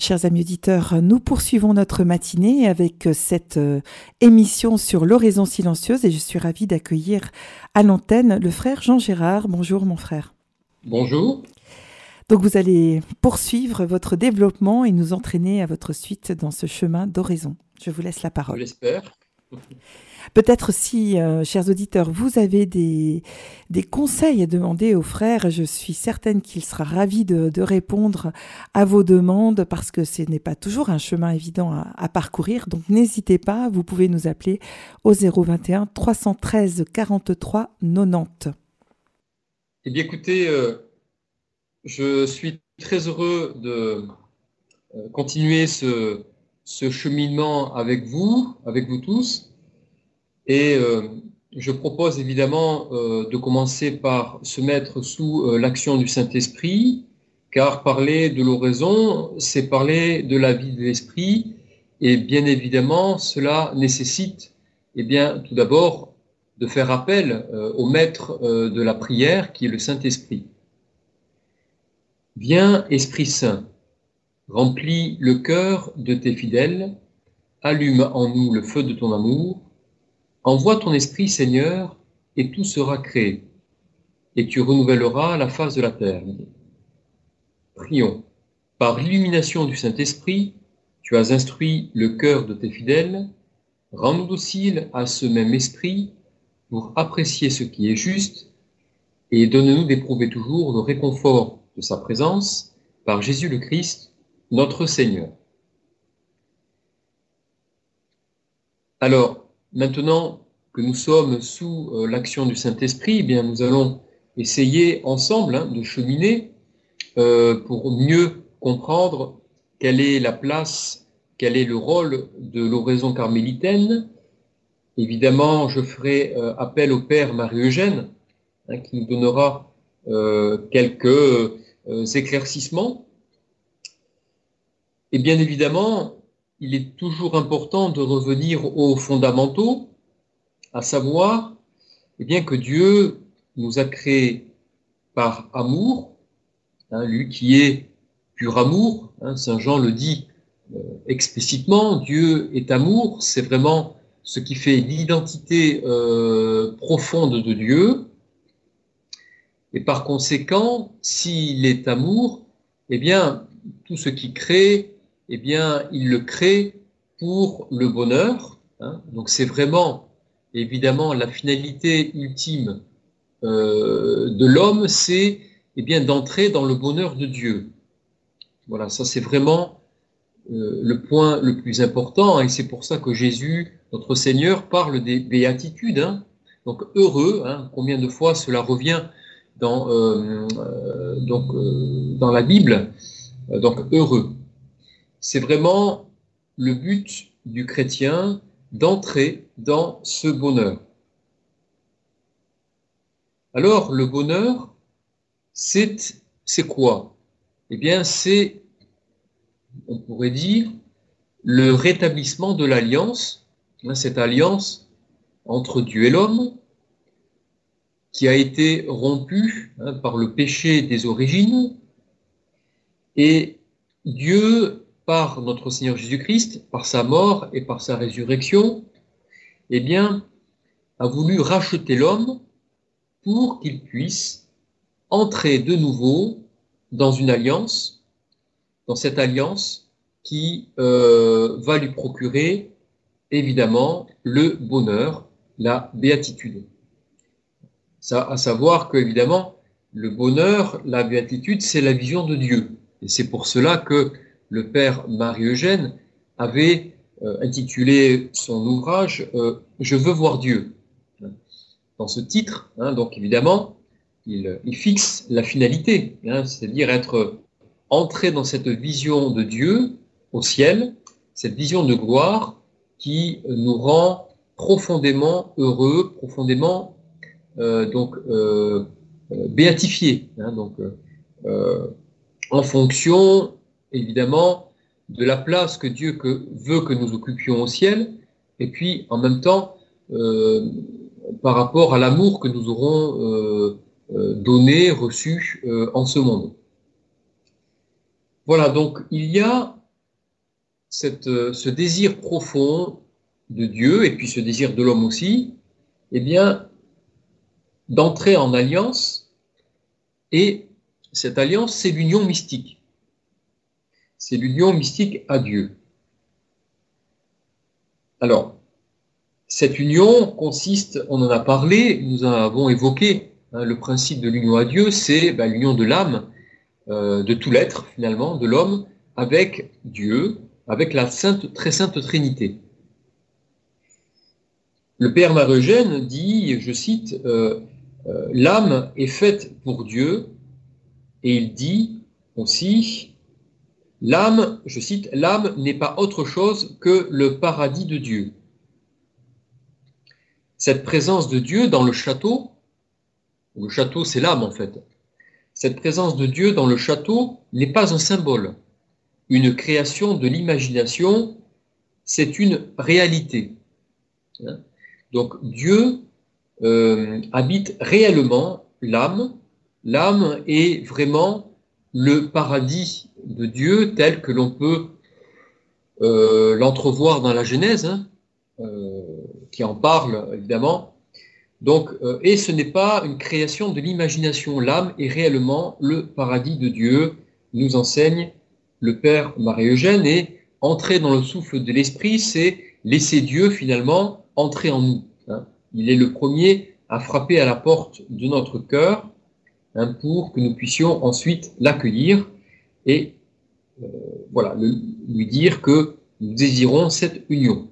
Chers amis auditeurs, nous poursuivons notre matinée avec cette euh, émission sur l'oraison silencieuse et je suis ravie d'accueillir à l'antenne le frère Jean Gérard. Bonjour mon frère. Bonjour. Donc vous allez poursuivre votre développement et nous entraîner à votre suite dans ce chemin d'oraison. Je vous laisse la parole. Peut-être si, euh, chers auditeurs, vous avez des, des conseils à demander au frère, je suis certaine qu'il sera ravi de, répondre à vos demandes parce que ce n'est pas toujours un chemin évident à, à parcourir. Donc n'hésitez pas, vous pouvez nous appeler au 021 313 43 90. Eh bien écoutez, euh, je suis très heureux de euh, continuer ce, ce cheminement avec vous, avec vous tous. Et euh, je propose évidemment euh, de commencer par se mettre sous euh, l'action du Saint-Esprit, car parler de l'oraison, c'est parler de la vie de l'Esprit, et bien évidemment, cela nécessite, eh bien, tout d'abord, de faire appel au maître de la prière, qui est le Saint-Esprit. Viens, Esprit Saint, remplis le cœur de tes fidèles, allume en nous le feu de ton amour, Envoie ton esprit, Seigneur, et tout sera créé, et tu renouvelleras la face de la terre. Prions. Par l'illumination du Saint-Esprit, tu as instruit le cœur de tes fidèles. Rends-nous dociles à ce même esprit pour apprécier ce qui est juste et donne-nous d'éprouver toujours le réconfort de sa présence par Jésus le Christ, notre Seigneur. Alors, Maintenant que nous sommes sous euh, l'action du Saint-Esprit, eh bien nous allons essayer ensemble hein, de cheminer euh, pour mieux comprendre quelle est la place, quel est le rôle de l'oraison carmélitaine. Évidemment, je ferai euh, appel au Père Marie-Eugène, hein, qui nous donnera quelques éclaircissements. Et bien évidemment, il est toujours important de revenir aux fondamentaux, à savoir eh bien, que Dieu nous a créés par amour, hein, lui qui est pur amour, hein, Saint Jean le dit euh, explicitement, Dieu est amour, c'est vraiment ce qui fait l'identité euh, profonde de Dieu. Et par conséquent, s'il est amour, eh bien, tout ce qui crée eh bien, il le crée pour le bonheur. Hein. Donc c'est vraiment, évidemment, la finalité ultime euh, de l'homme, c'est eh bien d'entrer dans le bonheur de Dieu. Voilà, ça c'est vraiment euh, le point le plus important, hein, et c'est pour ça que Jésus, notre Seigneur, parle des béatitudes. Hein. Donc heureux, combien de fois cela revient dans, euh, la Bible. donc heureux c'est vraiment le but du chrétien d'entrer dans ce bonheur. Alors, le bonheur, c'est quoi? Eh bien, c'est, on pourrait dire, le rétablissement de l'alliance, hein, cette alliance entre Dieu et l'homme, qui a été rompue hein, par le péché des origines, et Dieu par notre Seigneur Jésus-Christ, par sa mort et par sa résurrection, eh bien, a voulu racheter l'homme pour qu'il puisse entrer de nouveau dans une alliance, dans cette alliance qui euh, va lui procurer évidemment le bonheur, la béatitude. Ça, à savoir que évidemment le bonheur, la béatitude, c'est la vision de Dieu. Et c'est pour cela que le père Marie-Eugène avait euh, intitulé son ouvrage euh, Je veux voir Dieu. Dans ce titre, hein, donc évidemment, il, fixe la finalité, hein, c'est-à-dire être entré dans cette vision de Dieu au ciel, cette vision de gloire qui nous rend profondément heureux, profondément euh, donc béatifiés, hein, donc en fonction évidemment de la place que Dieu veut que nous occupions au ciel, et puis en même temps euh, par rapport à l'amour que nous aurons euh, euh, donné, reçu en ce monde. Voilà, donc il y a ce désir profond de Dieu et puis ce désir de l'homme aussi, eh bien, d'entrer en alliance et cette alliance, c'est l'union mystique. C'est l'union mystique à Dieu. Alors, cette union consiste, on en a parlé, nous avons évoqué, hein, le principe de l'union à Dieu, c'est ben, l'union de l'âme, euh, de tout l'être finalement, de l'homme, avec Dieu, avec la très sainte Trinité. Le Père Marie-Eugène dit, je cite, euh, euh, l'âme est faite pour Dieu, et il dit aussi, l'âme, je cite, l'âme n'est pas autre chose que le paradis de Dieu. Cette présence de Dieu dans le château, le château c'est l'âme en fait, cette présence de Dieu dans le château n'est pas un symbole, une création de l'imagination, c'est une réalité. Hein? Donc Dieu euh, habite réellement l'âme. L'âme est vraiment le paradis de Dieu tel que l'on peut euh, l'entrevoir dans la Genèse, hein, euh, qui en parle évidemment. Donc, et ce n'est pas une création de l'imagination. L'âme est réellement le paradis de Dieu, nous enseigne le Père Marie-Eugène. Et entrer dans le souffle de l'Esprit, c'est laisser Dieu finalement entrer en nous. Hein. Il est le premier à frapper à la porte de notre cœur hein, pour que nous puissions ensuite l'accueillir et euh, voilà, lui dire que nous désirons cette union.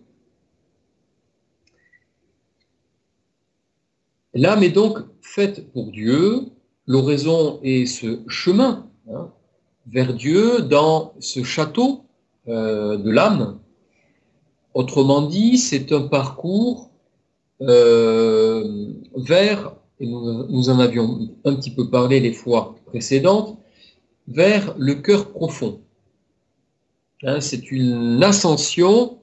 L'âme est donc faite pour Dieu, l'oraison est ce chemin hein, vers Dieu dans ce château euh, de l'âme. Autrement dit, c'est un parcours euh, vers, et nous, en avions un petit peu parlé les fois précédentes, vers le cœur profond. Hein, c'est une ascension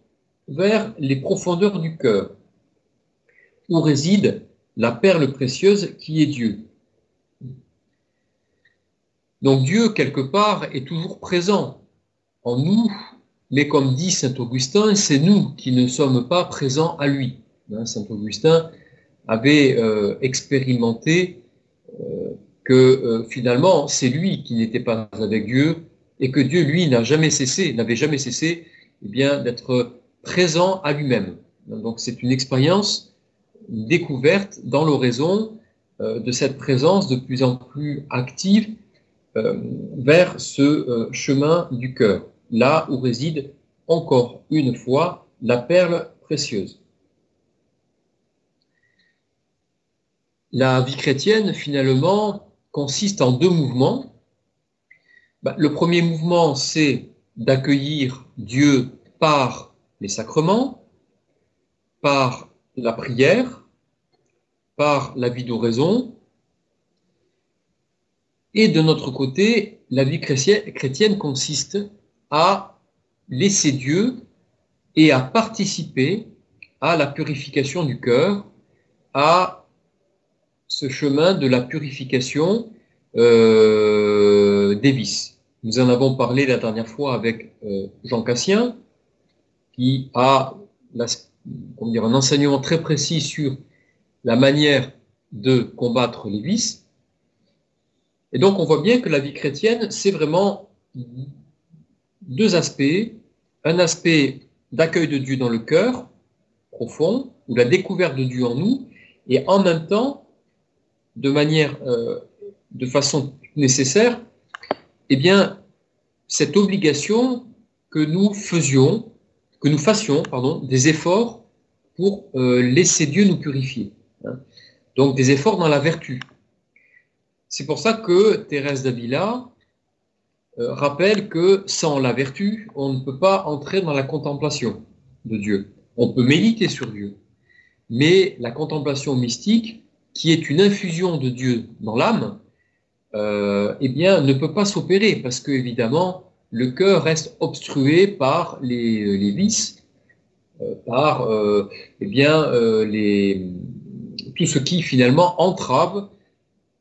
vers les profondeurs du cœur, où réside la perle précieuse qui est Dieu. Donc Dieu, quelque part, est toujours présent en nous, mais comme dit Saint Augustin, c'est nous qui ne sommes pas présents à lui. Hein, Saint Augustin avait euh, expérimenté que euh, finalement c'est lui qui n'était pas avec Dieu et que Dieu lui n'a jamais cessé, n'avait jamais cessé eh bien d'être présent à lui-même. Donc c'est une expérience, une découverte dans l'oraison de cette présence de plus en plus active vers ce chemin du cœur, là où réside encore une fois la perle précieuse. La vie chrétienne, finalement, consiste en deux mouvements. Bah, le premier mouvement, c'est d'accueillir Dieu par les sacrements, par la prière, par la vie d'oraison. Et de notre côté, la vie chrétienne consiste à laisser Dieu et à participer à la purification du cœur, à ce chemin de la purification euh, des vices. Nous en avons parlé la dernière fois avec euh, Jean Cassien, qui a dire, un enseignement très précis sur la manière de combattre les vices. Et donc on voit bien que la vie chrétienne, c'est vraiment deux aspects. Un aspect d'accueil de Dieu dans le cœur profond, ou la découverte de Dieu en nous, et en même temps de manière, euh, de façon nécessaire, eh bien, cette obligation que nous faisions, que nous fassions, pardon, des efforts pour euh, laisser Dieu nous purifier. Hein. Donc des efforts dans la vertu. C'est pour ça que Thérèse d'Avila euh, rappelle que sans la vertu, on ne peut pas entrer dans la contemplation de Dieu. On peut méditer sur Dieu. Mais la contemplation mystique, qui est une infusion de Dieu dans l'âme, euh, eh bien, ne peut pas s'opérer parce que, évidemment, le cœur reste obstrué par les, les vices, euh, par euh, eh bien, euh, les, tout ce qui finalement entrave,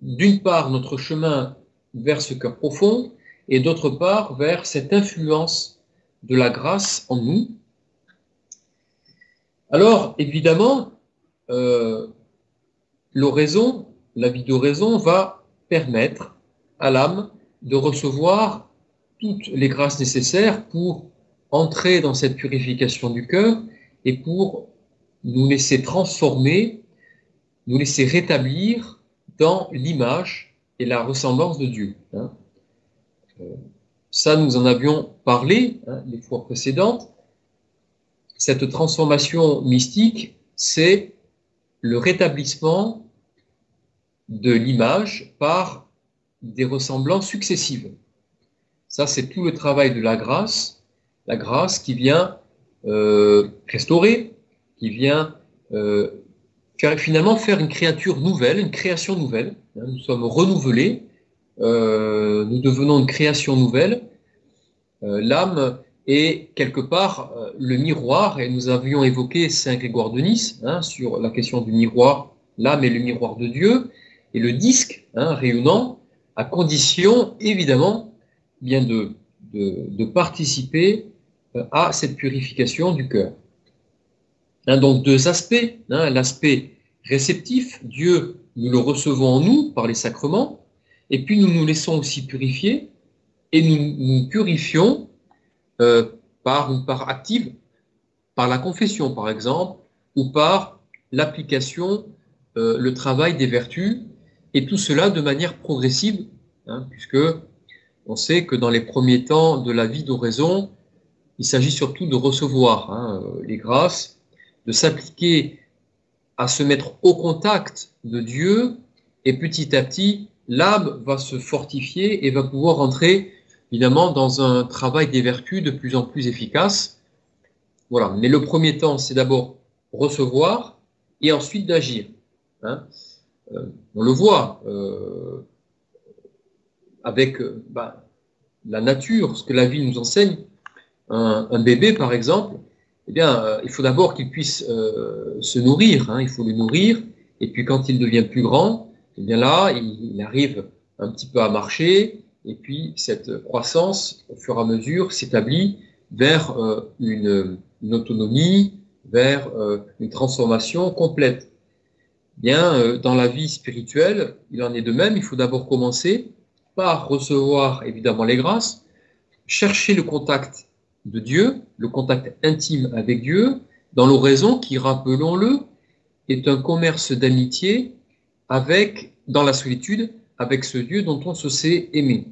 d'une part, notre chemin vers ce cœur profond, et d'autre part, vers cette influence de la grâce en nous. Alors, évidemment, euh, l'oraison, la vie d'oraison va permettre à l'âme de recevoir toutes les grâces nécessaires pour entrer dans cette purification du cœur et pour nous laisser transformer, nous laisser rétablir dans l'image et la ressemblance de Dieu. Hein. Euh, ça, nous en avions parlé hein, les fois précédentes. Cette transformation mystique, c'est le rétablissement de l'image par des ressemblances successives. Ça, c'est tout le travail de la grâce, la grâce qui vient euh, restaurer, qui vient euh, finalement faire une créature nouvelle, une création nouvelle. Hein, nous sommes renouvelés, euh, nous devenons une création nouvelle. L'âme est quelque part le miroir, et nous avions évoqué Saint Grégoire de Nice hein, sur la question du miroir. L'âme est le miroir de Dieu, et le disque hein, réunant, à condition évidemment bien de, de participer euh, à cette purification du cœur. Hein, donc deux aspects. L'aspect réceptif, Dieu, nous le recevons en nous par les sacrements, et puis nous nous laissons aussi purifier, et nous nous purifions euh, par une part active, par la confession par exemple, ou par l'application, euh, le travail des vertus, et tout cela de manière progressive, hein, puisque on sait que dans les premiers temps de la vie d'oraison, il s'agit surtout de recevoir hein, les grâces, de s'appliquer à se mettre au contact de Dieu, et petit à petit, l'âme va se fortifier et va pouvoir entrer évidemment dans un travail des vertus de plus en plus efficace. Voilà. Mais le premier temps, c'est d'abord recevoir et ensuite d'agir. Hein. Euh, on le voit euh, avec euh, bah, la nature, ce que la vie nous enseigne un, bébé, par exemple, eh bien, il faut d'abord qu'il puisse se nourrir. Hein, il faut le nourrir. Et puis, quand il devient plus grand, eh bien là, il, arrive un petit peu à marcher. Et puis, cette croissance, au fur et à mesure, s'établit vers euh, une, autonomie, vers une transformation complète. Bien, dans la vie spirituelle, il en est de même. Il faut d'abord commencer par recevoir évidemment les grâces, chercher le contact de Dieu, le contact intime avec Dieu, dans l'oraison qui, rappelons-le, est un commerce d'amitié avec, dans la solitude, avec ce Dieu dont on se sait aimer.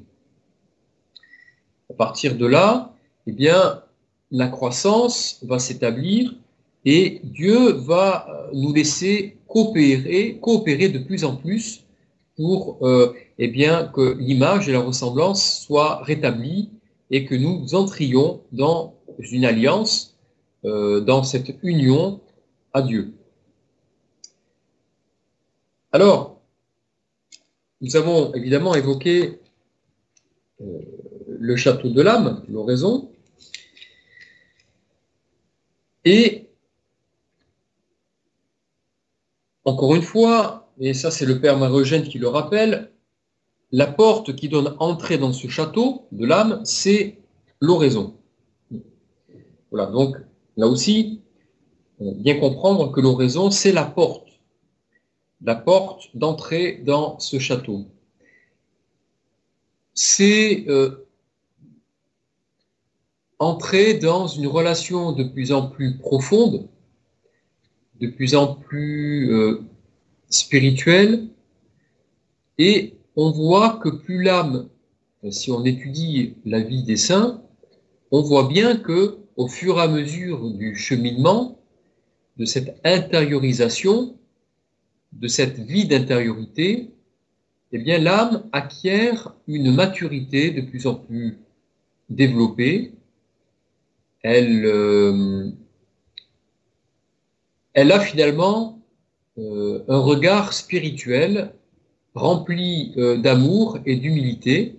À partir de là, eh bien, la croissance va s'établir et Dieu va nous laisser coopérer, coopérer de plus en plus pour euh, eh bien, que l'image et la ressemblance soient rétablies et que nous entrions dans une alliance, euh, dans cette union à Dieu. Alors, nous avons évidemment évoqué euh, le château de l'âme, l'oraison, et encore une fois, et ça c'est le Père Marogène qui le rappelle, la porte qui donne entrée dans ce château de l'âme, c'est l'oraison. Voilà, donc là aussi, bien comprendre que l'oraison, c'est la porte, la porte d'entrée dans ce château. C'est euh, entrer dans une relation de plus en plus profonde, de plus en plus euh, spirituelle, et on voit que plus l'âme, si on étudie la vie des saints, on voit bien que au fur et à mesure du cheminement, de cette intériorisation, de cette vie d'intériorité, eh bien l'âme acquiert une maturité de plus en plus développée. Elle, euh, elle a finalement euh, un regard spirituel rempli euh, d'amour et d'humilité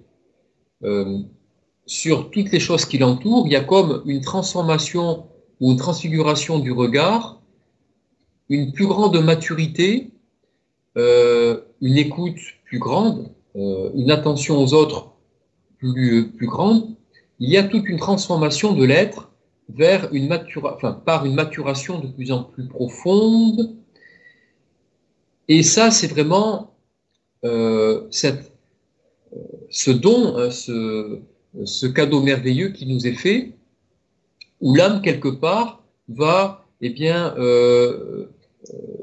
sur toutes les choses qui l'entourent. Il y a comme une transformation ou une transfiguration du regard, une plus grande maturité, une écoute plus grande, une attention aux autres plus, plus grande. il y a toute une transformation de l'être vers une enfin, par une maturation de plus en plus profonde. Et ça, c'est vraiment euh, cette, euh, ce don, hein, ce, cadeau merveilleux qui nous est fait, où l'âme, quelque part, va eh bien, euh, euh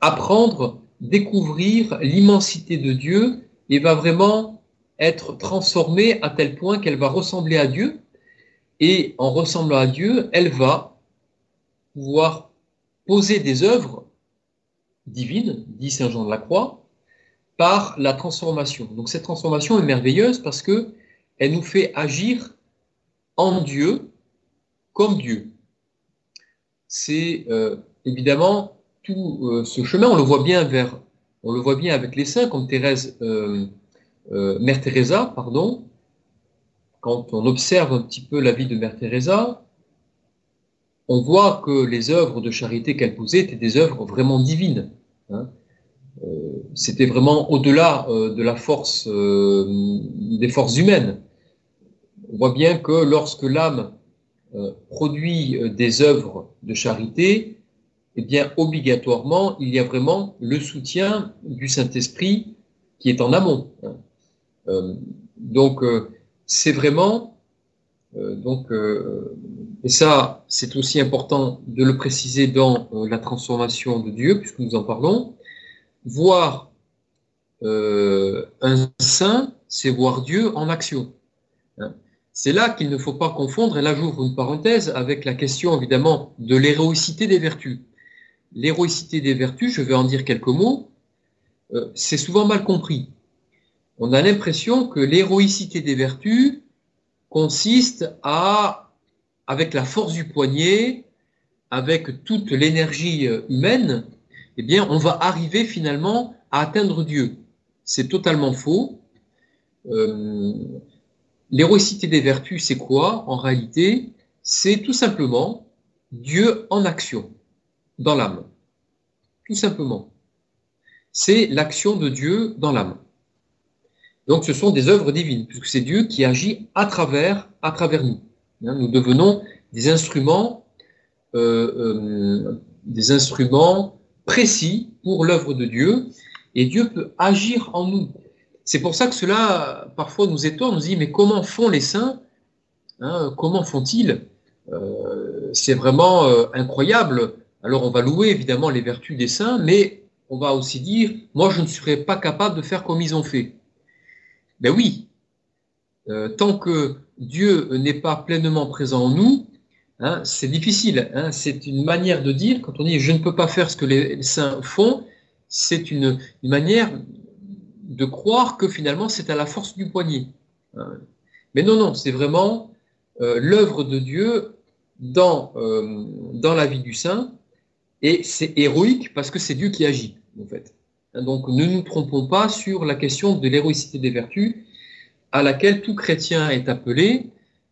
apprendre, découvrir l'immensité de Dieu et va vraiment être transformée à tel point qu'elle va ressembler à Dieu. Et en ressemblant à Dieu, elle va pouvoir poser des œuvres divines, dit Saint Jean de la Croix, par la transformation. Donc cette transformation est merveilleuse parce que elle nous fait agir en Dieu comme Dieu. C'est euh, évidemment euh, ce chemin, on le voit bien vers, on le voit bien avec les saints comme Thérèse, euh, Mère Teresa, pardon. Quand on observe un petit peu la vie de Mère Teresa, on voit que les œuvres de charité qu'elle posait étaient des œuvres vraiment divines. Hein. C'était vraiment au-delà de la force, des forces humaines. On voit bien que lorsque l'âme produit des œuvres de charité, eh bien, obligatoirement, il y a vraiment le soutien du Saint-Esprit qui est en amont. Hein. Euh, donc, euh, c'est vraiment, euh, donc, et ça, c'est aussi important de le préciser dans la transformation de Dieu, puisque nous en parlons. Voir un saint, c'est voir Dieu en action. Hein. C'est là qu'il ne faut pas confondre, et là j'ouvre une parenthèse avec la question évidemment de l'héroïcité des vertus l'héroïcité des vertus, je vais en dire quelques mots, euh, c'est souvent mal compris. On a l'impression que l'héroïcité des vertus consiste à, avec la force du poignet, avec toute l'énergie euh, humaine, eh bien, on va arriver finalement à atteindre Dieu. C'est totalement faux. Euh, l'héroïcité des vertus, c'est quoi En réalité, c'est tout simplement Dieu en action dans l'âme. Tout simplement. C'est l'action de Dieu dans l'âme. Donc ce sont des œuvres divines, puisque c'est Dieu qui agit à travers, à travers nous. Hein, nous devenons des instruments, euh, euh, des instruments précis pour l'œuvre de Dieu, et Dieu peut agir en nous. C'est pour ça que cela parfois nous étonne, on nous dit mais comment font les saints? Hein, Comment font-ils? Euh, C'est vraiment incroyable alors on va louer évidemment les vertus des saints, mais on va aussi dire, moi je ne serais pas capable de faire comme ils ont fait. Ben oui, euh, tant que Dieu n'est pas pleinement présent en nous, hein, c'est difficile. Hein. c'est une manière de dire, quand on dit je ne peux pas faire ce que les saints font, c'est une, manière de croire que finalement c'est à la force du poignet. Hein. Mais non, non, c'est vraiment euh, l'œuvre de Dieu euh, dans la vie du saint et c'est héroïque parce que c'est Dieu qui agit, en fait. Donc ne nous trompons pas sur la question de l'héroïcité des vertus à laquelle tout chrétien est appelé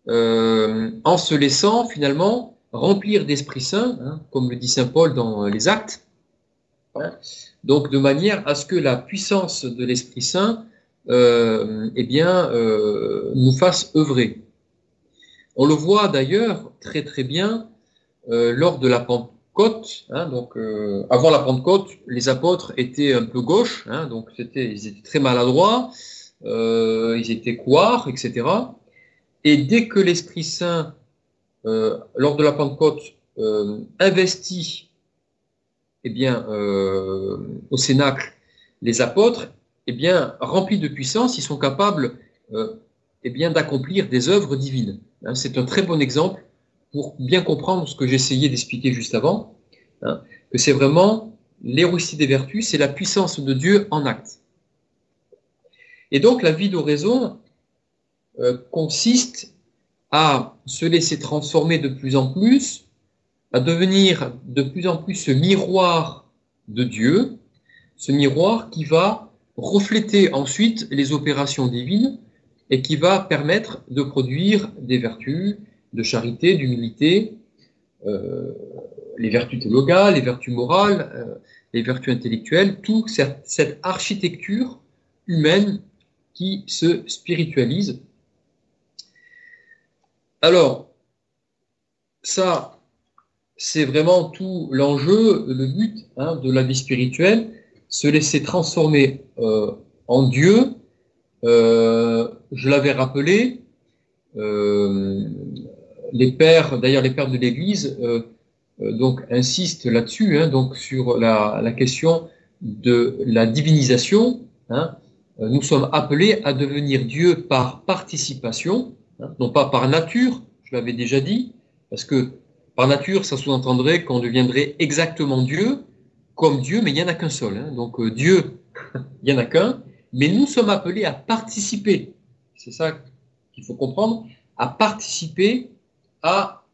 euh, en se laissant finalement remplir d'Esprit Saint, hein, comme le dit Saint Paul dans les actes, hein. donc de manière à ce que la puissance de l'Esprit Saint euh, eh bien, euh, nous fasse œuvrer. On le voit d'ailleurs très très bien lors de la Hein, donc, euh, avant la Pentecôte, les apôtres étaient un peu gauches, hein, donc c'était, ils étaient très maladroits, euh, ils étaient couards, etc. Et dès que l'Esprit Saint, euh, lors de la Pentecôte, investit eh bien, au Cénacle les apôtres, eh bien, remplis de puissance, ils sont capables eh bien, d'accomplir des œuvres divines. Hein, c'est un très bon exemple pour bien comprendre ce que j'essayais d'expliquer juste avant, hein, que c'est vraiment l'héroïcité des vertus, c'est la puissance de Dieu en acte. Et donc la vie d'oraison euh, consiste à se laisser transformer de plus en plus, à devenir de plus en plus ce miroir de Dieu, ce miroir qui va refléter ensuite les opérations divines et qui va permettre de produire des vertus, de charité, d'humilité, euh, les vertus théologales, les vertus morales, euh, les vertus intellectuelles, toute cette, architecture humaine qui se spiritualise. Alors, ça, c'est vraiment tout l'enjeu, le but hein, de la vie spirituelle, se laisser transformer euh, en Dieu. Je l'avais rappelé, les pères, d'ailleurs les pères de l'Église, donc insistent là-dessus, hein, donc sur la, question de la divinisation. Hein. Nous sommes appelés à devenir Dieu par participation, hein, non pas par nature, je l'avais déjà dit, parce que par nature, ça sous-entendrait qu'on deviendrait exactement Dieu, comme Dieu, mais il n'y en a qu'un seul. Hein. Donc euh, Dieu, il n'y en a qu'un, mais nous sommes appelés à participer. C'est ça qu'il faut comprendre, à participer à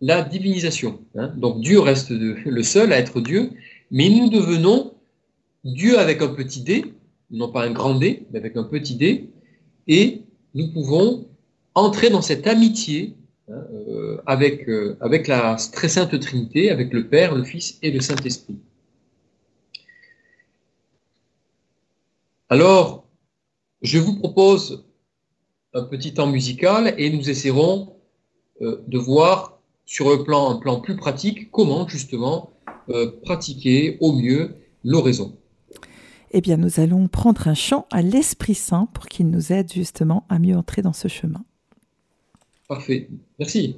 la divinisation. Hein. Donc Dieu reste le seul à être Dieu, mais nous devenons Dieu avec un petit d, non pas un grand d, mais avec un petit d, et nous pouvons entrer dans cette amitié hein, euh, avec, euh, avec la très sainte Trinité, avec le Père, le Fils et le Saint-Esprit. Alors, je vous propose un petit temps musical et nous essaierons de voir sur le plan, un plan plus pratique comment justement euh, pratiquer au mieux l'oraison. Eh bien, nous allons prendre un chant à l'Esprit Saint pour qu'il nous aide justement à mieux entrer dans ce chemin. Parfait. Merci.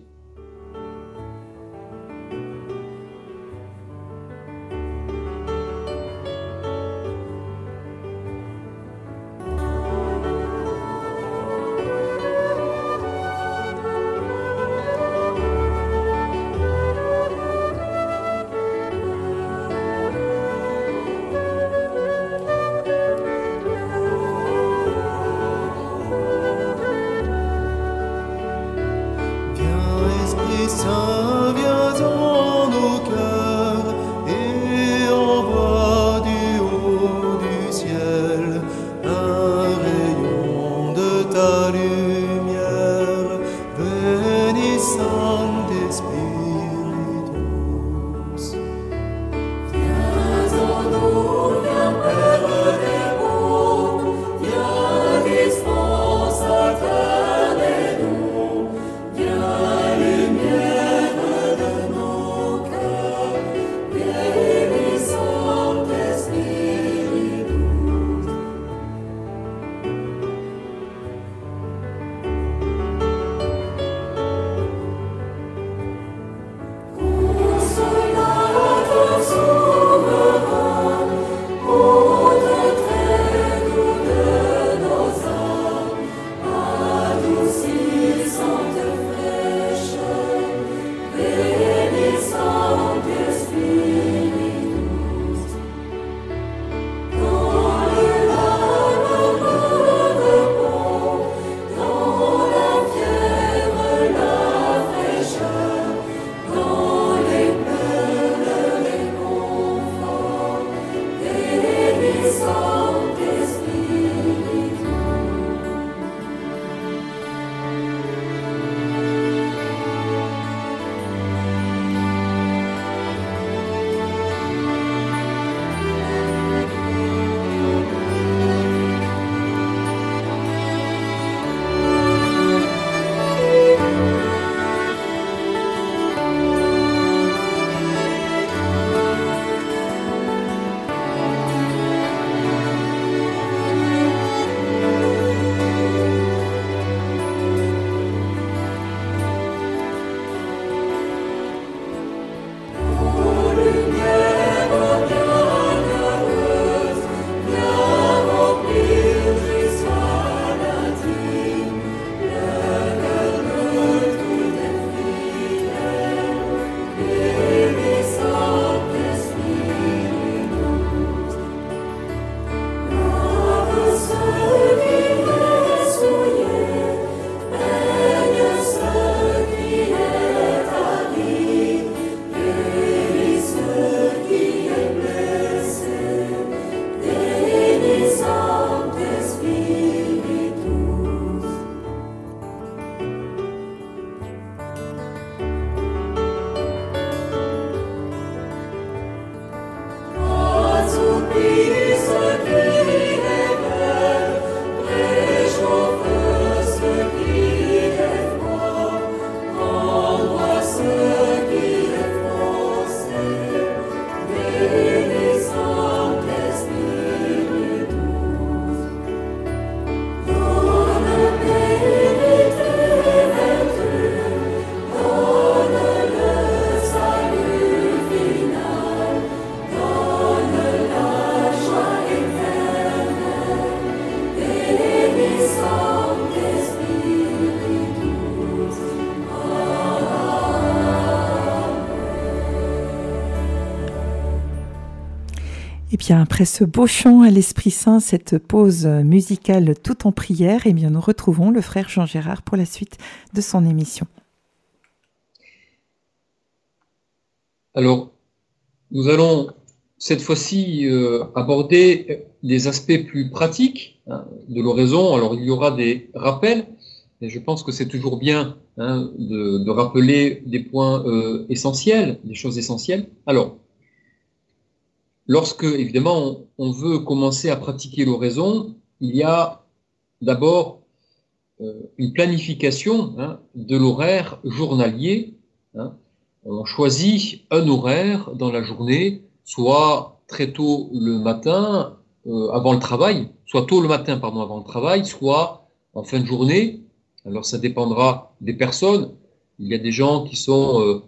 Après ce beau chant à l'Esprit Saint, cette pause musicale tout en prière, eh bien, nous retrouvons le frère Jean Gérard pour la suite de son émission. Alors, nous allons cette fois-ci euh, aborder des aspects plus pratiques hein, de l'oraison. Alors, il y aura des rappels, et je pense que c'est toujours bien hein, de, rappeler des points euh, essentiels, des choses essentielles. Alors, lorsque, évidemment, on, veut commencer à pratiquer l'oraison, il y a d'abord euh, une planification hein, de l'horaire journalier on choisit un horaire dans la journée, soit très tôt le matin, euh, avant le travail, soit tôt le matin, pardon, avant le travail, soit en fin de journée. Alors ça dépendra des personnes. Il y a des gens qui sont euh,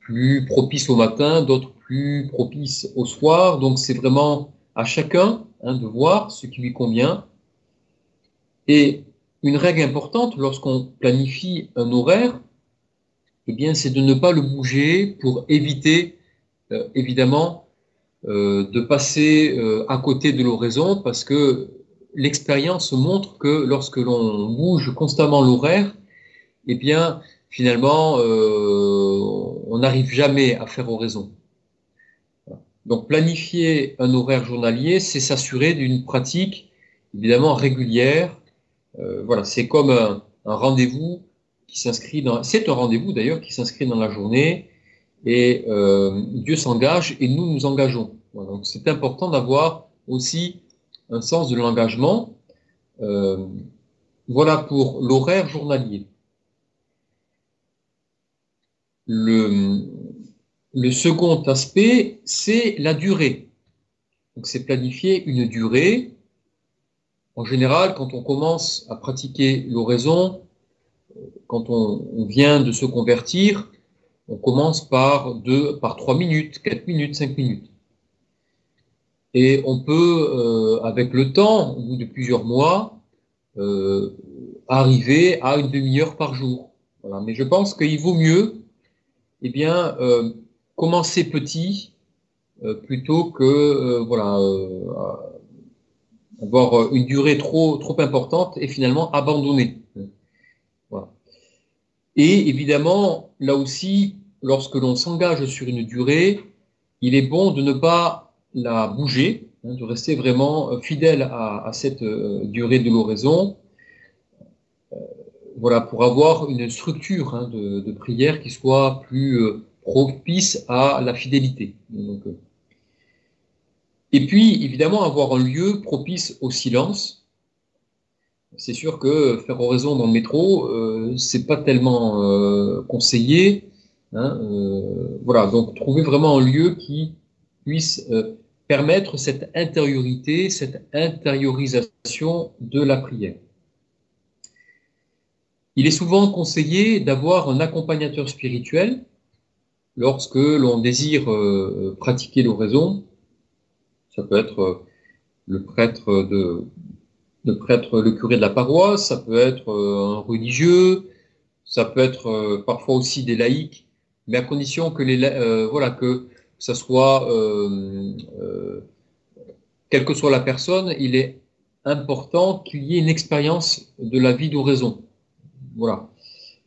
plus propices au matin, d'autres plus propices au soir. Donc c'est vraiment à chacun hein, de voir ce qui lui convient. Et une règle importante lorsqu'on planifie un horaire, eh bien, c'est de ne pas le bouger pour éviter, euh, évidemment, euh, de passer euh, à côté de l'oraison, parce que l'expérience montre que lorsque l'on bouge constamment l'horaire, eh bien, finalement, on n'arrive jamais à faire oraison. Donc, planifier un horaire journalier, c'est s'assurer d'une pratique, évidemment, régulière. voilà, c'est comme un rendez-vous s'inscrit dans. C'est un rendez-vous d'ailleurs qui s'inscrit dans la journée et euh, Dieu s'engage et nous nous engageons. donc c'est important d'avoir aussi un sens de l'engagement. Euh, voilà pour l'horaire journalier. Le second aspect, c'est la durée. Donc c'est planifier une durée. En général, quand on commence à pratiquer l'oraison, quand on, vient de se convertir, on commence par deux, par trois minutes, quatre minutes, cinq minutes. Et on peut, euh, avec le temps, au bout de plusieurs mois, euh, arriver à une demi-heure par jour. Mais je pense qu'il vaut mieux, eh bien, euh, commencer petit plutôt que, voilà, avoir une durée trop, trop importante et finalement abandonner. Et évidemment, là aussi, lorsque l'on s'engage sur une durée, il est bon de ne pas la bouger, hein, de rester vraiment euh, fidèle à, cette euh, durée de l'oraison, euh, voilà, pour avoir une structure hein, de, prière qui soit plus propice à la fidélité. et puis, évidemment, avoir un lieu propice au silence, c'est sûr que faire oraison dans le métro, euh, c'est pas tellement euh, conseillé. Hein, euh, voilà, donc trouver vraiment un lieu qui puisse permettre cette intériorité, cette intériorisation de la prière. Il est souvent conseillé d'avoir un accompagnateur spirituel lorsque l'on désire pratiquer l'oraison. Ça peut être le prêtre de, le prêtre, le curé de la paroisse, ça peut être euh, un religieux, ça peut être euh, parfois aussi des laïcs, mais à condition que les euh, ça soit quelle que soit la personne, il est important qu'il y ait une expérience de la vie d'oraison. Voilà.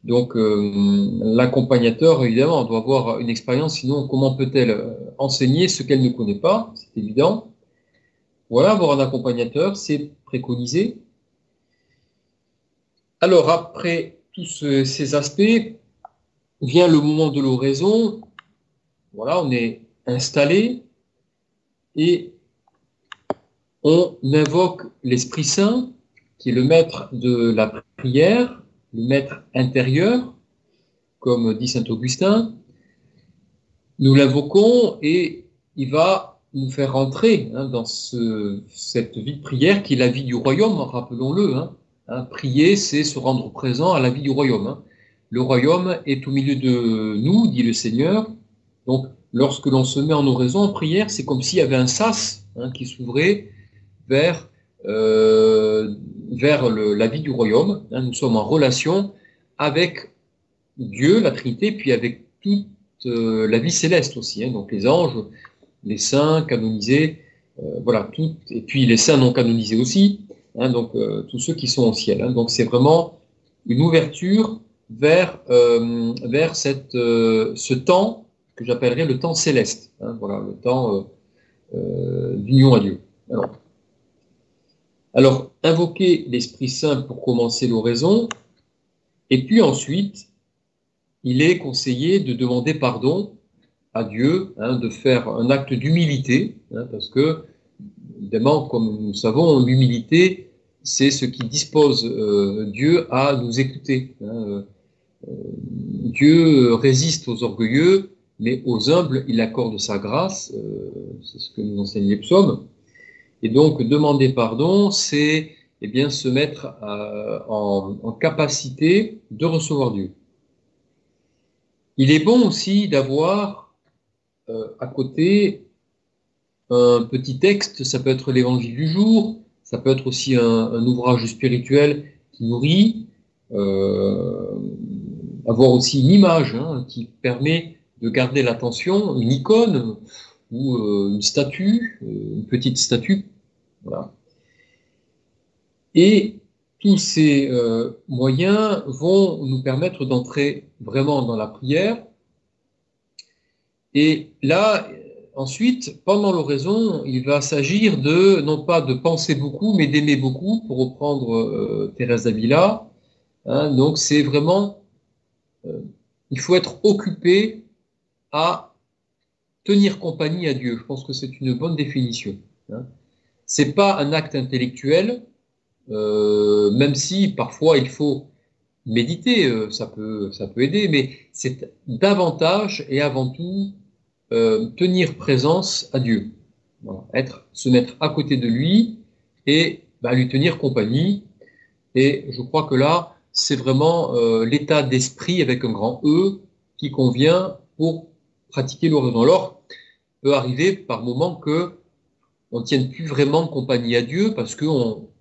Donc l'accompagnateur, évidemment, doit avoir une expérience, sinon comment peut-elle enseigner ce qu'elle ne connaît pas? C'est évident. Voilà, avoir un accompagnateur, c'est préconisé. Alors, après tous ces aspects, vient le moment de l'oraison. Voilà, on est installé et on invoque l'Esprit Saint, qui est le maître de la prière, le maître intérieur, comme dit Saint Augustin. Nous l'invoquons et il va nous faire rentrer hein, dans cette vie de prière qui est la vie du royaume, rappelons-le. Hein. Hein, prier, c'est se rendre présent à la vie du royaume. Le royaume est au milieu de nous, dit le Seigneur. Donc, lorsque l'on se met en oraison, en prière, c'est comme s'il y avait un sas qui s'ouvrait vers, euh, vers la vie du royaume. nous sommes en relation avec Dieu, la Trinité, puis avec toute euh, la vie céleste aussi. donc les anges, les saints canonisés, voilà, tout, et puis les saints non canonisés aussi, hein, donc tous ceux qui sont au ciel. Hein. donc c'est vraiment une ouverture vers, ce temps que j'appellerais le temps céleste, hein, voilà, le temps d'union à Dieu. Alors, invoquer l'Esprit Saint pour commencer l'oraison, et puis ensuite, il est conseillé de demander pardon à Dieu, hein, de faire un acte d'humilité, hein, parce que, évidemment, comme nous savons, l'humilité, c'est ce qui dispose euh, Dieu à nous écouter. Hein, euh, Dieu résiste aux orgueilleux, mais aux humbles, il accorde sa grâce, euh, c'est ce que nous enseignent les psaumes. Et donc, demander pardon, c'est eh bien, se mettre euh, en, capacité de recevoir Dieu. Il est bon aussi d'avoir euh, à côté un petit texte, ça peut être l'évangile du jour, ça peut être aussi un, ouvrage spirituel qui nourrit, euh, avoir aussi une image hein, qui permet de garder l'attention, une icône, ou euh, une statue, euh, une petite statue. Voilà. Et tous ces euh, moyens vont nous permettre d'entrer vraiment dans la prière. Et là, ensuite, pendant l'oraison, il va s'agir de, non pas de penser beaucoup, mais d'aimer beaucoup, pour reprendre Thérèse d'Avila. Hein, donc c'est vraiment, il faut être occupé à tenir compagnie à Dieu. Je pense que c'est une bonne définition. Hein. C'est pas un acte intellectuel, euh, même si parfois il faut méditer, euh, ça peut, ça peut aider, mais c'est davantage et avant tout euh, tenir présence à Dieu. être, se mettre à côté de lui et bah, lui tenir compagnie. Et je crois que là, c'est vraiment l'état d'esprit avec un grand E qui convient pour pratiquer l'oraison. Alors, peut arriver par moment que on tienne plus vraiment compagnie à Dieu parce que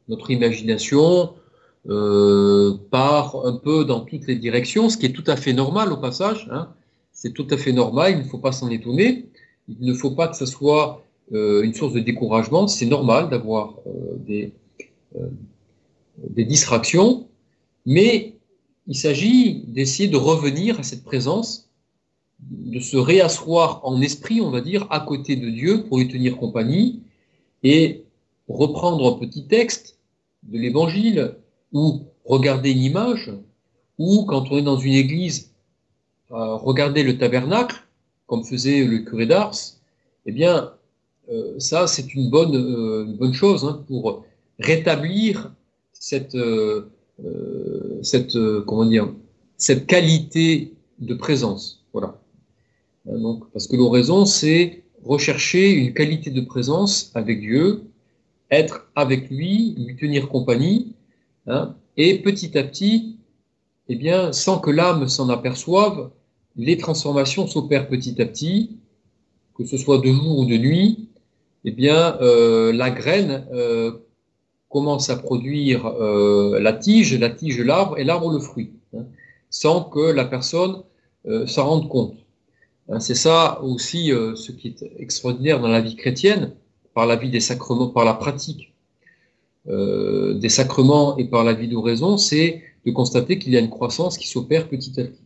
notre imagination euh, part un peu dans toutes les directions, ce qui est tout à fait normal au passage. Hein. C'est tout à fait normal, il ne faut pas s'en étonner. Il ne faut pas que ce soit euh, une source de découragement. C'est normal d'avoir euh, des, des distractions, mais il s'agit d'essayer de revenir à cette présence de se réasseoir en esprit, on va dire, à côté de Dieu pour lui tenir compagnie et reprendre un petit texte de l'évangile ou regarder une image ou quand on est dans une église, euh, regarder le tabernacle, comme faisait le curé d'Ars, eh bien, euh, ça, c'est une bonne, euh, bonne chose hein, pour rétablir cette, cette, comment dire, cette qualité de présence. Voilà. Euh, donc, parce que l'oraison, c'est rechercher une qualité de présence avec Dieu, être avec lui, lui tenir compagnie, hein, et petit à petit, eh bien, sans que l'âme s'en aperçoive, les transformations s'opèrent petit à petit, que ce soit de jour ou de nuit, eh bien, euh, la graine euh, commence à produire la tige, la tige l'arbre, et l'arbre le fruit, hein, sans que la personne s'en rende compte. Hein, c'est ça aussi euh, ce qui est extraordinaire dans la vie chrétienne, par la vie des sacrements, par la pratique euh, des sacrements et par la vie d'oraison, c'est de constater qu'il y a une croissance qui s'opère petit à petit.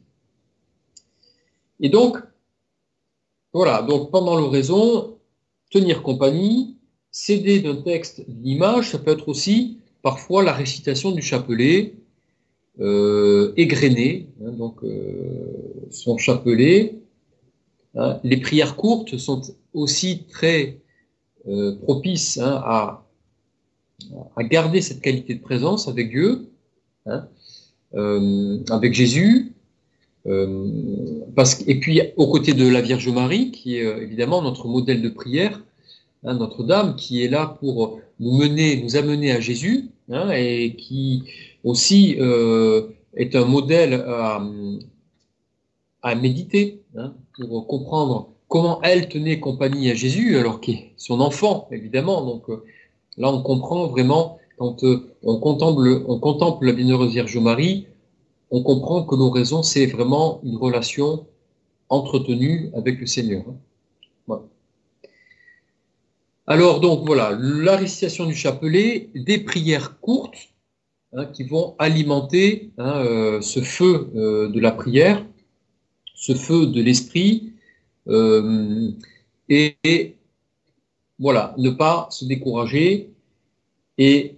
Et donc, voilà, donc pendant l'oraison, tenir compagnie, céder d'un texte d'image, ça peut être aussi parfois la récitation du chapelet, euh, égrener, hein, donc son chapelet, Hein, les prières courtes sont aussi très euh, propices hein, à, garder cette qualité de présence avec Dieu, hein, euh, avec Jésus, euh, et puis aux côtés de la Vierge Marie, qui est évidemment notre modèle de prière, Notre-Dame, qui est là pour nous mener, nous amener à Jésus, et qui aussi est un modèle à méditer hein, pour comprendre comment elle tenait compagnie à Jésus, alors qu'il est son enfant, évidemment. Donc euh, là, on comprend vraiment, quand euh, on, contemple, on contemple la bienheureuse Vierge Marie, on comprend que l'oraison, c'est vraiment une relation entretenue avec le Seigneur. Hein. Alors donc voilà, la récitation du chapelet, des prières courtes hein, qui vont alimenter euh, ce feu euh, de la prière, ce feu de l'esprit, euh, et, voilà, ne pas se décourager. Et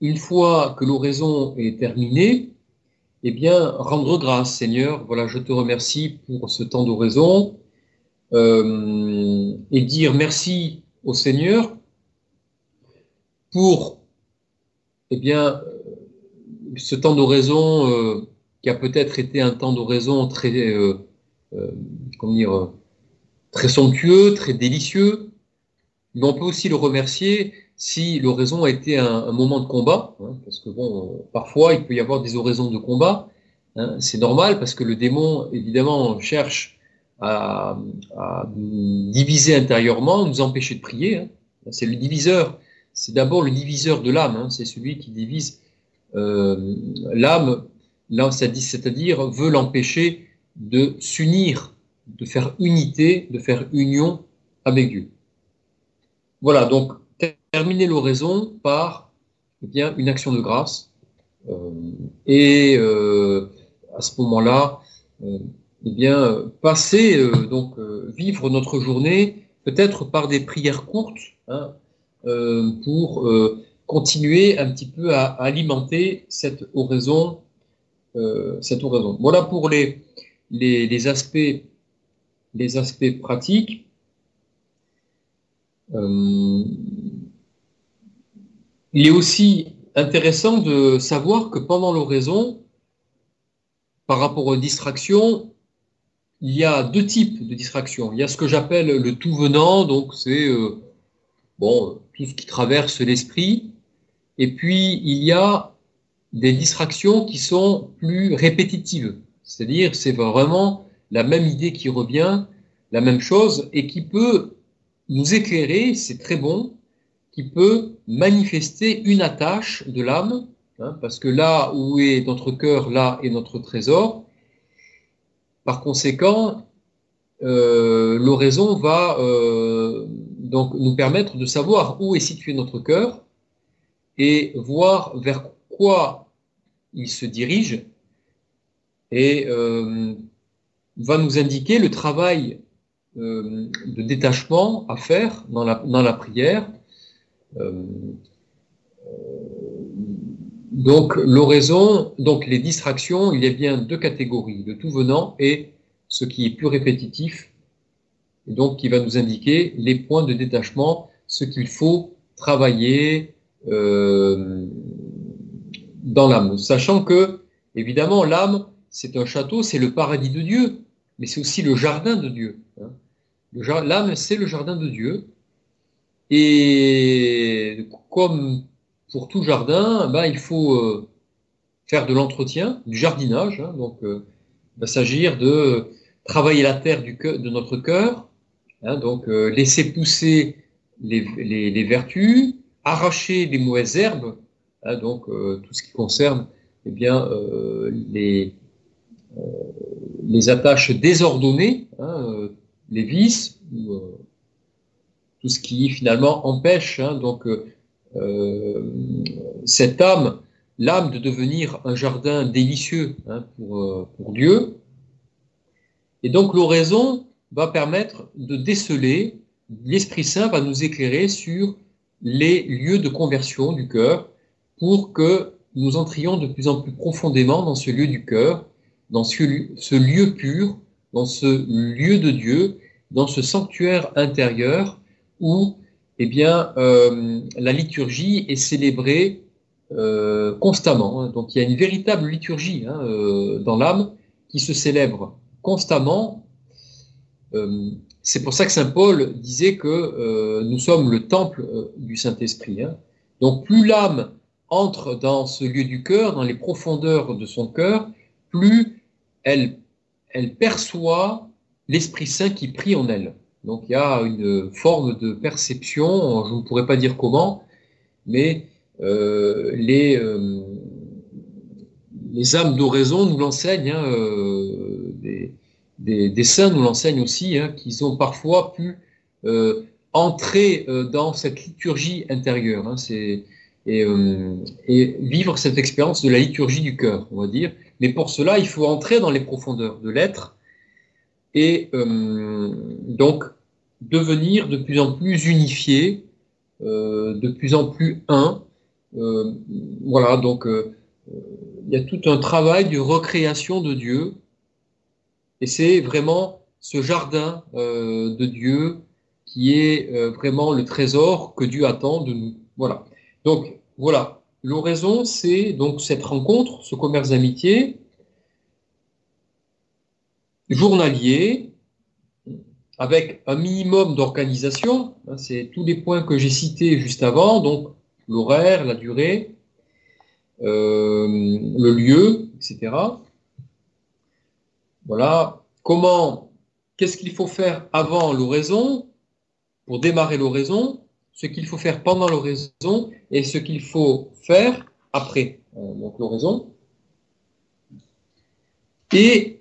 une fois que l'oraison est terminée, eh bien, rendre grâce, Seigneur. Voilà, je te remercie pour ce temps d'oraison. et dire merci au Seigneur pour eh bien, ce temps d'oraison euh, qui a peut-être été un temps d'oraison très, euh, euh, comment dire, très somptueux, très délicieux, mais on peut aussi le remercier si l'oraison a été un, moment de combat, hein, parce que bon, parfois il peut y avoir des oraisons de combat, hein, c'est normal parce que le démon évidemment cherche à, diviser intérieurement, nous empêcher de prier. Hein. C'est le diviseur. C'est d'abord le diviseur de l'âme. C'est celui qui divise euh, l'âme, c'est-à-dire veut l'empêcher de s'unir, de faire unité, de faire union avec Dieu. Voilà, donc terminer l'oraison par eh bien, une action de grâce. Euh, et euh, à ce moment-là, eh bien, passer, euh, donc, euh, vivre notre journée peut-être par des prières courtes hein, euh, pour continuer un petit peu à, alimenter cette oraison, cette oraison. Voilà pour les, les, aspects, pratiques. il est aussi intéressant de savoir que pendant l'oraison, par rapport aux distractions, il y a deux types de distractions. Il y a ce que j'appelle le tout venant, donc c'est euh, tout ce qui traverse l'esprit. Et puis, il y a des distractions qui sont plus répétitives. C'est-à-dire, c'est vraiment la même idée qui revient, la même chose, et qui peut nous éclairer, c'est très bon, qui peut manifester une attache de l'âme, hein, parce que là où est notre cœur, là est notre trésor, par conséquent, euh, l'oraison va euh, donc nous permettre de savoir où est situé notre cœur et voir vers quoi il se dirige et euh, va nous indiquer le travail de détachement à faire dans la, dans la prière. Donc l'oraison, donc les distractions, il y a bien deux catégories, le tout venant et ce qui est plus répétitif, et donc qui va nous indiquer les points de détachement, ce qu'il faut travailler euh, dans l'âme, sachant que évidemment l'âme c'est un château, c'est le paradis de Dieu, mais c'est aussi le jardin de Dieu. Hein. L'âme c'est le jardin de Dieu, et comme pour tout jardin, ben, il faut euh, faire de l'entretien, du jardinage. Hein. donc, euh, il va s'agir de travailler la terre de notre cœur, hein. donc euh, laisser pousser les, vertus, arracher les mauvaises herbes, donc tout ce qui concerne eh bien, les, les attaches désordonnées, les vices, tout ce qui finalement empêche donc euh, cette âme, l'âme de devenir un jardin délicieux hein, euh, pour Dieu. Et donc l'oraison va permettre de déceler, l'Esprit Saint va nous éclairer sur les lieux de conversion du cœur pour que nous entrions de plus en plus profondément dans ce lieu du cœur, dans ce, lieu pur, dans ce lieu de Dieu, dans ce sanctuaire intérieur où eh bien, euh, la liturgie est célébrée euh, constamment. Hein. Donc, il y a une véritable liturgie hein, euh, dans l'âme qui se célèbre constamment. c'est pour ça que saint Paul disait que nous sommes le temple du Saint-Esprit. Hein. Donc, plus l'âme entre dans ce lieu du cœur, dans les profondeurs de son cœur, plus elle, elle perçoit l'Esprit Saint qui prie en elle. Donc il y a une forme de perception, je ne pourrais pas dire comment, mais euh, les, euh, les âmes d'oraison nous l'enseignent, hein, euh, des, des, saints nous l'enseignent aussi, hein, qu'ils ont parfois pu entrer dans cette liturgie intérieure. Hein, et, et, vivre cette expérience de la liturgie du cœur, on va dire. Mais pour cela, il faut entrer dans les profondeurs de l'être et donc devenir de plus en plus unifié, de plus en plus un. voilà, donc il y a tout un travail de recréation de Dieu. Et c'est vraiment ce jardin euh, de Dieu qui est euh, vraiment le trésor que Dieu attend de nous. Voilà. Donc, voilà. L'oraison, c'est donc cette rencontre, ce commerce d'amitié journalier, avec un minimum d'organisation. Hein, c'est tous les points que j'ai cités juste avant, donc l'horaire, la durée, euh, le lieu, etc. Voilà. Comment, qu'est-ce qu'il faut faire avant l'oraison, pour démarrer l'oraison, ce qu'il faut faire pendant l'oraison et ce qu'il faut faire après euh, l'oraison. Et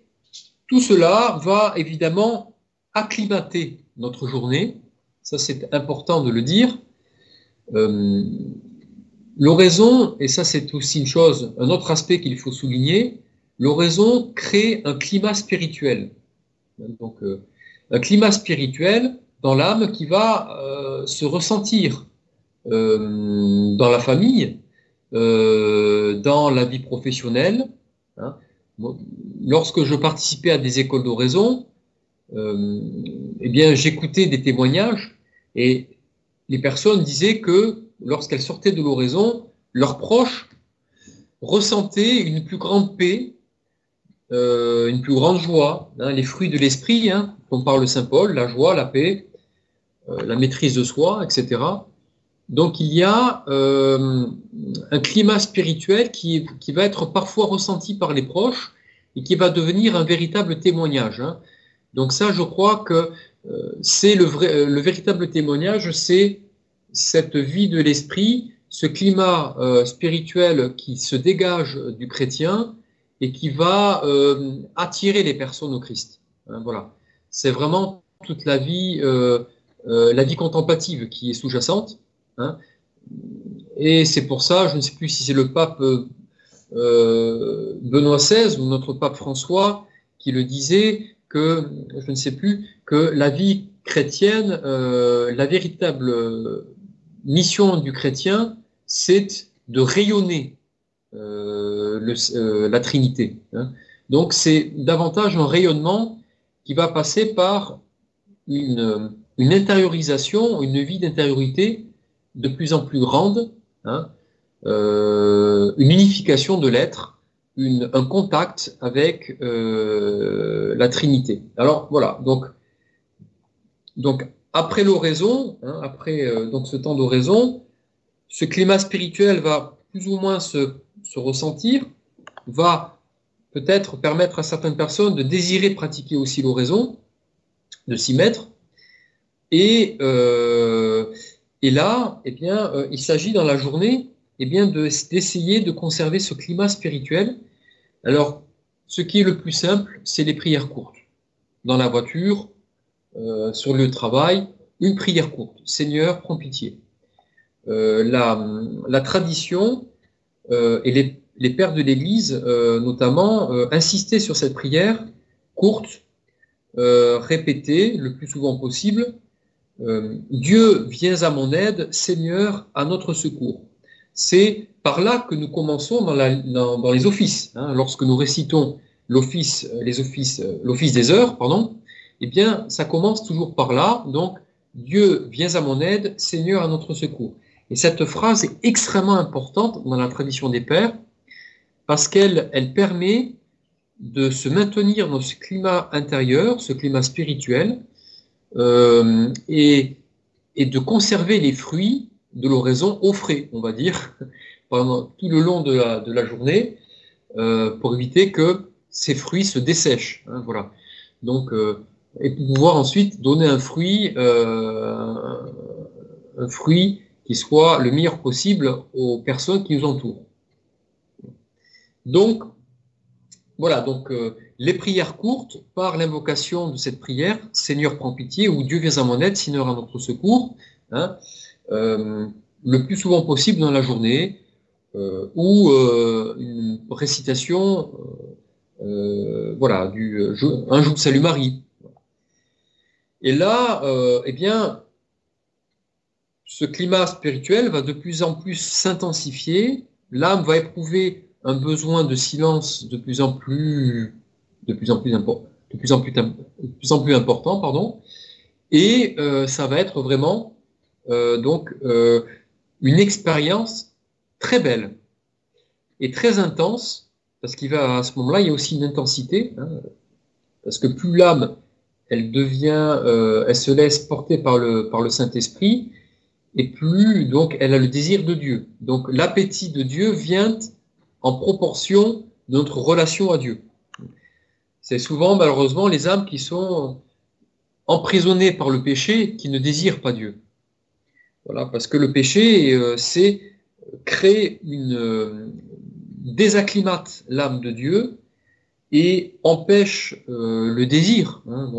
tout cela va évidemment acclimater notre journée. Ça, c'est important de le dire. Euh, L'oraison, et ça c'est aussi une chose, un autre aspect qu'il faut souligner, l'oraison crée un climat spirituel. Donc, euh, un climat spirituel dans l'âme qui va euh, se ressentir euh, dans la famille, dans la vie professionnelle. Hein. Lorsque je participais à des écoles d'oraison, eh bien, j'écoutais des témoignages et les personnes disaient que lorsqu'elles sortaient de l'oraison, leurs proches ressentaient une plus grande paix, euh, une plus grande joie, hein, les fruits de l'esprit, hein, dont parle Saint Paul, la joie, la paix, euh, la maîtrise de soi, etc. Donc il y a euh, un climat spirituel qui, qui, va être parfois ressenti par les proches et qui va devenir un véritable témoignage. Hein. Donc ça, je crois que c'est le, le véritable témoignage, c'est cette vie de l'esprit, ce climat euh, spirituel qui se dégage du chrétien et qui va euh, attirer les personnes au Christ. Hein, voilà, c'est vraiment toute la vie, euh, la vie contemplative qui est sous-jacente. Hein. et c'est pour ça, je ne sais plus si c'est le pape Benoît XVI ou notre pape François qui le disait que, je ne sais plus, que la vie chrétienne, la véritable mission du chrétien, c'est de rayonner euh, euh, la Trinité. Hein. Donc c'est davantage un rayonnement qui va passer par une, intériorisation, une vie d'intériorité de plus en plus grande, hein, euh, une unification de l'être, un contact avec la Trinité. Alors voilà, donc, donc après l'oraison, hein, après euh, donc ce temps d'oraison, ce climat spirituel va plus ou moins se, ressentir, va peut-être permettre à certaines personnes de désirer pratiquer aussi l'oraison, de s'y mettre. Et, euh, et là, eh bien, euh, il s'agit dans la journée eh bien, d'essayer de, conserver ce climat spirituel. Alors, ce qui est le plus simple, c'est les prières courtes. Dans la voiture, euh, sur le travail, une prière courte. Seigneur, prends pitié. La, tradition et les, pères de l'Église, notamment, insistaient sur cette prière courte, répétée le plus souvent possible. Dieu, viens à mon aide, Seigneur, à notre secours. C'est par là que nous commençons dans, les offices. Hein. lorsque nous récitons l'office, les offices, l'office des heures, pardon, eh bien, ça commence toujours par là. Donc, Dieu, viens à mon aide, Seigneur, à notre secours. Et cette phrase est extrêmement importante dans la tradition des pères parce qu'elle elle permet de se maintenir dans ce climat intérieur, ce climat spirituel, euh, et, de conserver les fruits de l'oraison au frais, on va dire, pendant tout le long de la, journée, euh, pour éviter que ces fruits se dessèchent. Hein, voilà. Donc, euh, et pouvoir ensuite donner un fruit, un fruit qui soit le meilleur possible aux personnes qui nous entourent. Donc, voilà, donc euh, les prières courtes, par l'invocation de cette prière, Seigneur prends pitié, ou Dieu viens à mon aide, Seigneur à notre secours, hein, euh, le plus souvent possible dans la journée, euh, ou une récitation, voilà, du, un jour de salut Marie. Et là, eh bien, ce climat spirituel va de plus en plus s'intensifier, l'âme va éprouver un besoin de silence de plus en plus, de plus en plus, important, de plus en plus, de plus, en plus important, pardon, et euh, ça va être vraiment euh, donc euh, une expérience très belle et très intense, parce qu'il va à ce moment-là, il y a aussi une intensité, hein, parce que plus l'âme, elle devient, elle se laisse porter par le, par le Saint-Esprit, et plus donc elle a le désir de Dieu. Donc l'appétit de Dieu vient en proportion de notre relation à Dieu. C'est souvent malheureusement les âmes qui sont emprisonnées par le péché, qui ne désirent pas Dieu. Voilà, parce que le péché, euh, c'est créer une euh, désacclimate l'âme de Dieu et empêche euh, le désir. Hein,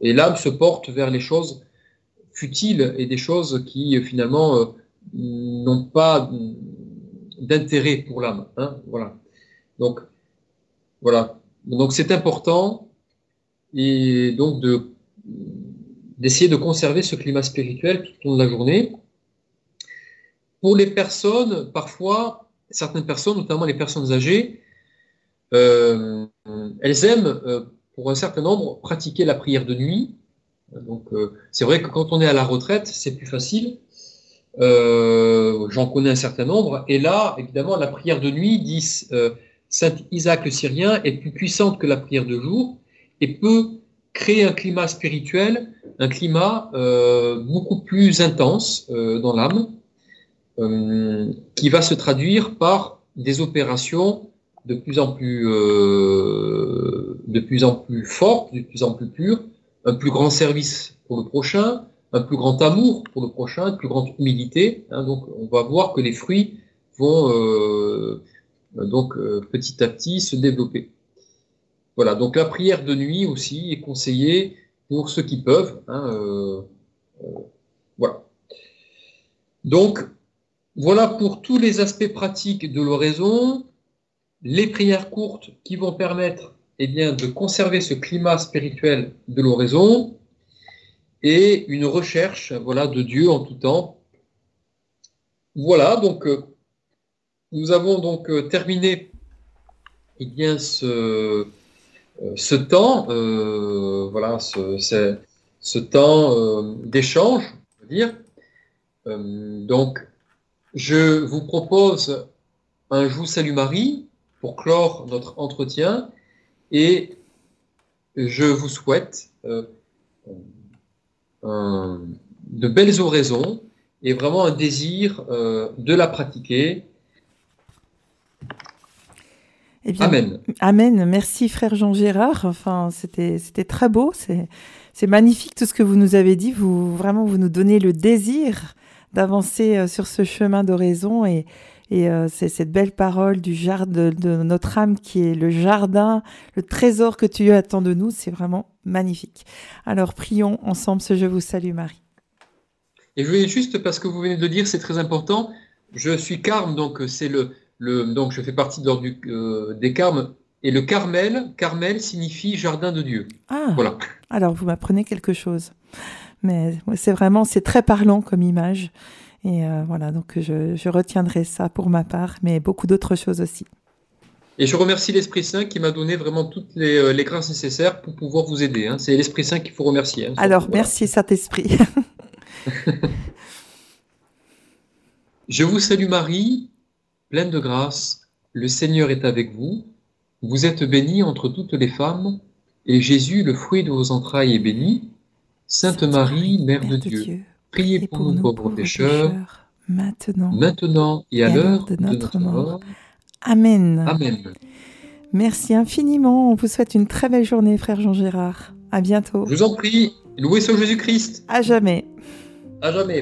et l'âme se porte vers les choses futiles et des choses qui finalement n'ont pas d'intérêt pour l'âme. Hein, voilà. Donc, voilà. Donc, c'est important et donc de d'essayer de conserver ce climat spirituel tout au long de la journée. Pour les personnes, parfois, certaines personnes, notamment les personnes âgées, euh, elles aiment, euh, pour un certain nombre, pratiquer la prière de nuit. Donc, euh, c'est vrai que quand on est à la retraite, c'est plus facile. Euh, j'en connais un certain nombre. Et là, évidemment, la prière de nuit, dit euh, Saint Isaac le Syrien, est plus puissante que la prière de jour et peut créer un climat spirituel, un climat euh, beaucoup plus intense dans l'âme, qui va se traduire par des opérations de plus en plus, de plus en plus fortes, de plus en plus pures, un plus grand service pour le prochain, un plus grand amour pour le prochain, une plus grande humilité. Hein, donc, on va voir que les fruits vont euh, donc euh, petit à petit se développer. Voilà. Donc, la prière de nuit aussi est conseillée pour ceux qui peuvent. Hein, euh, voilà. Donc, voilà pour tous les aspects pratiques de l'oraison. Les prières courtes qui vont permettre eh de conserver ce climat spirituel de l'oraison et une recherche voilà, de Dieu en tout temps. Voilà, donc euh, nous avons donc euh, terminé eh bien, ce, euh, temps, voilà, ce, ce, temps d'échange, on va dire. donc, je vous propose un Je vous salue Marie pour clore notre entretien et je vous souhaite de belles oraisons et vraiment un désir euh, de la pratiquer. Eh amen. Amen. Merci frère Jean Gérard. Enfin, c'était c'était très beau. C'est c'est magnifique tout ce que vous nous avez dit. Vous vraiment vous nous donnez le désir d'avancer euh, sur ce chemin d'oraison et et euh, c'est cette belle parole du jardin de, notre âme qui est le jardin, le trésor que tu attends de nous. C'est vraiment magnifique. Alors prions ensemble ce Je vous salue Marie. Et je voulais juste, parce que vous venez de dire, c'est très important, je suis carme, donc c'est le, le, donc je fais partie de l'ordre euh, des carmes. Et le Carmel, Carmel signifie jardin de Dieu. Ah, voilà. Alors vous m'apprenez quelque chose. Mais c'est vraiment, c'est très parlant comme image. Et euh, voilà, donc je, retiendrai ça pour ma part, mais beaucoup d'autres choses aussi. Et je remercie l'Esprit Saint qui m'a donné vraiment toutes les, euh, grâces nécessaires pour pouvoir vous aider. Hein. C'est l'Esprit Saint qu'il faut remercier. Hein, Alors, merci Saint-Esprit. je vous salue Marie, pleine de grâce. Le Seigneur est avec vous. Vous êtes bénie entre toutes les femmes, et Jésus, le fruit de vos entrailles, est béni. Sainte, Marie, Mère, de, Dieu Priez pour, nous pauvres pécheurs, maintenant, maintenant et à, l'heure de, notre mort. Amen. Amen. Merci infiniment. On vous souhaite une très belle journée, frère Jean Gérard. À bientôt. Je vous en prie. Loué soit Jésus-Christ. À jamais. À jamais.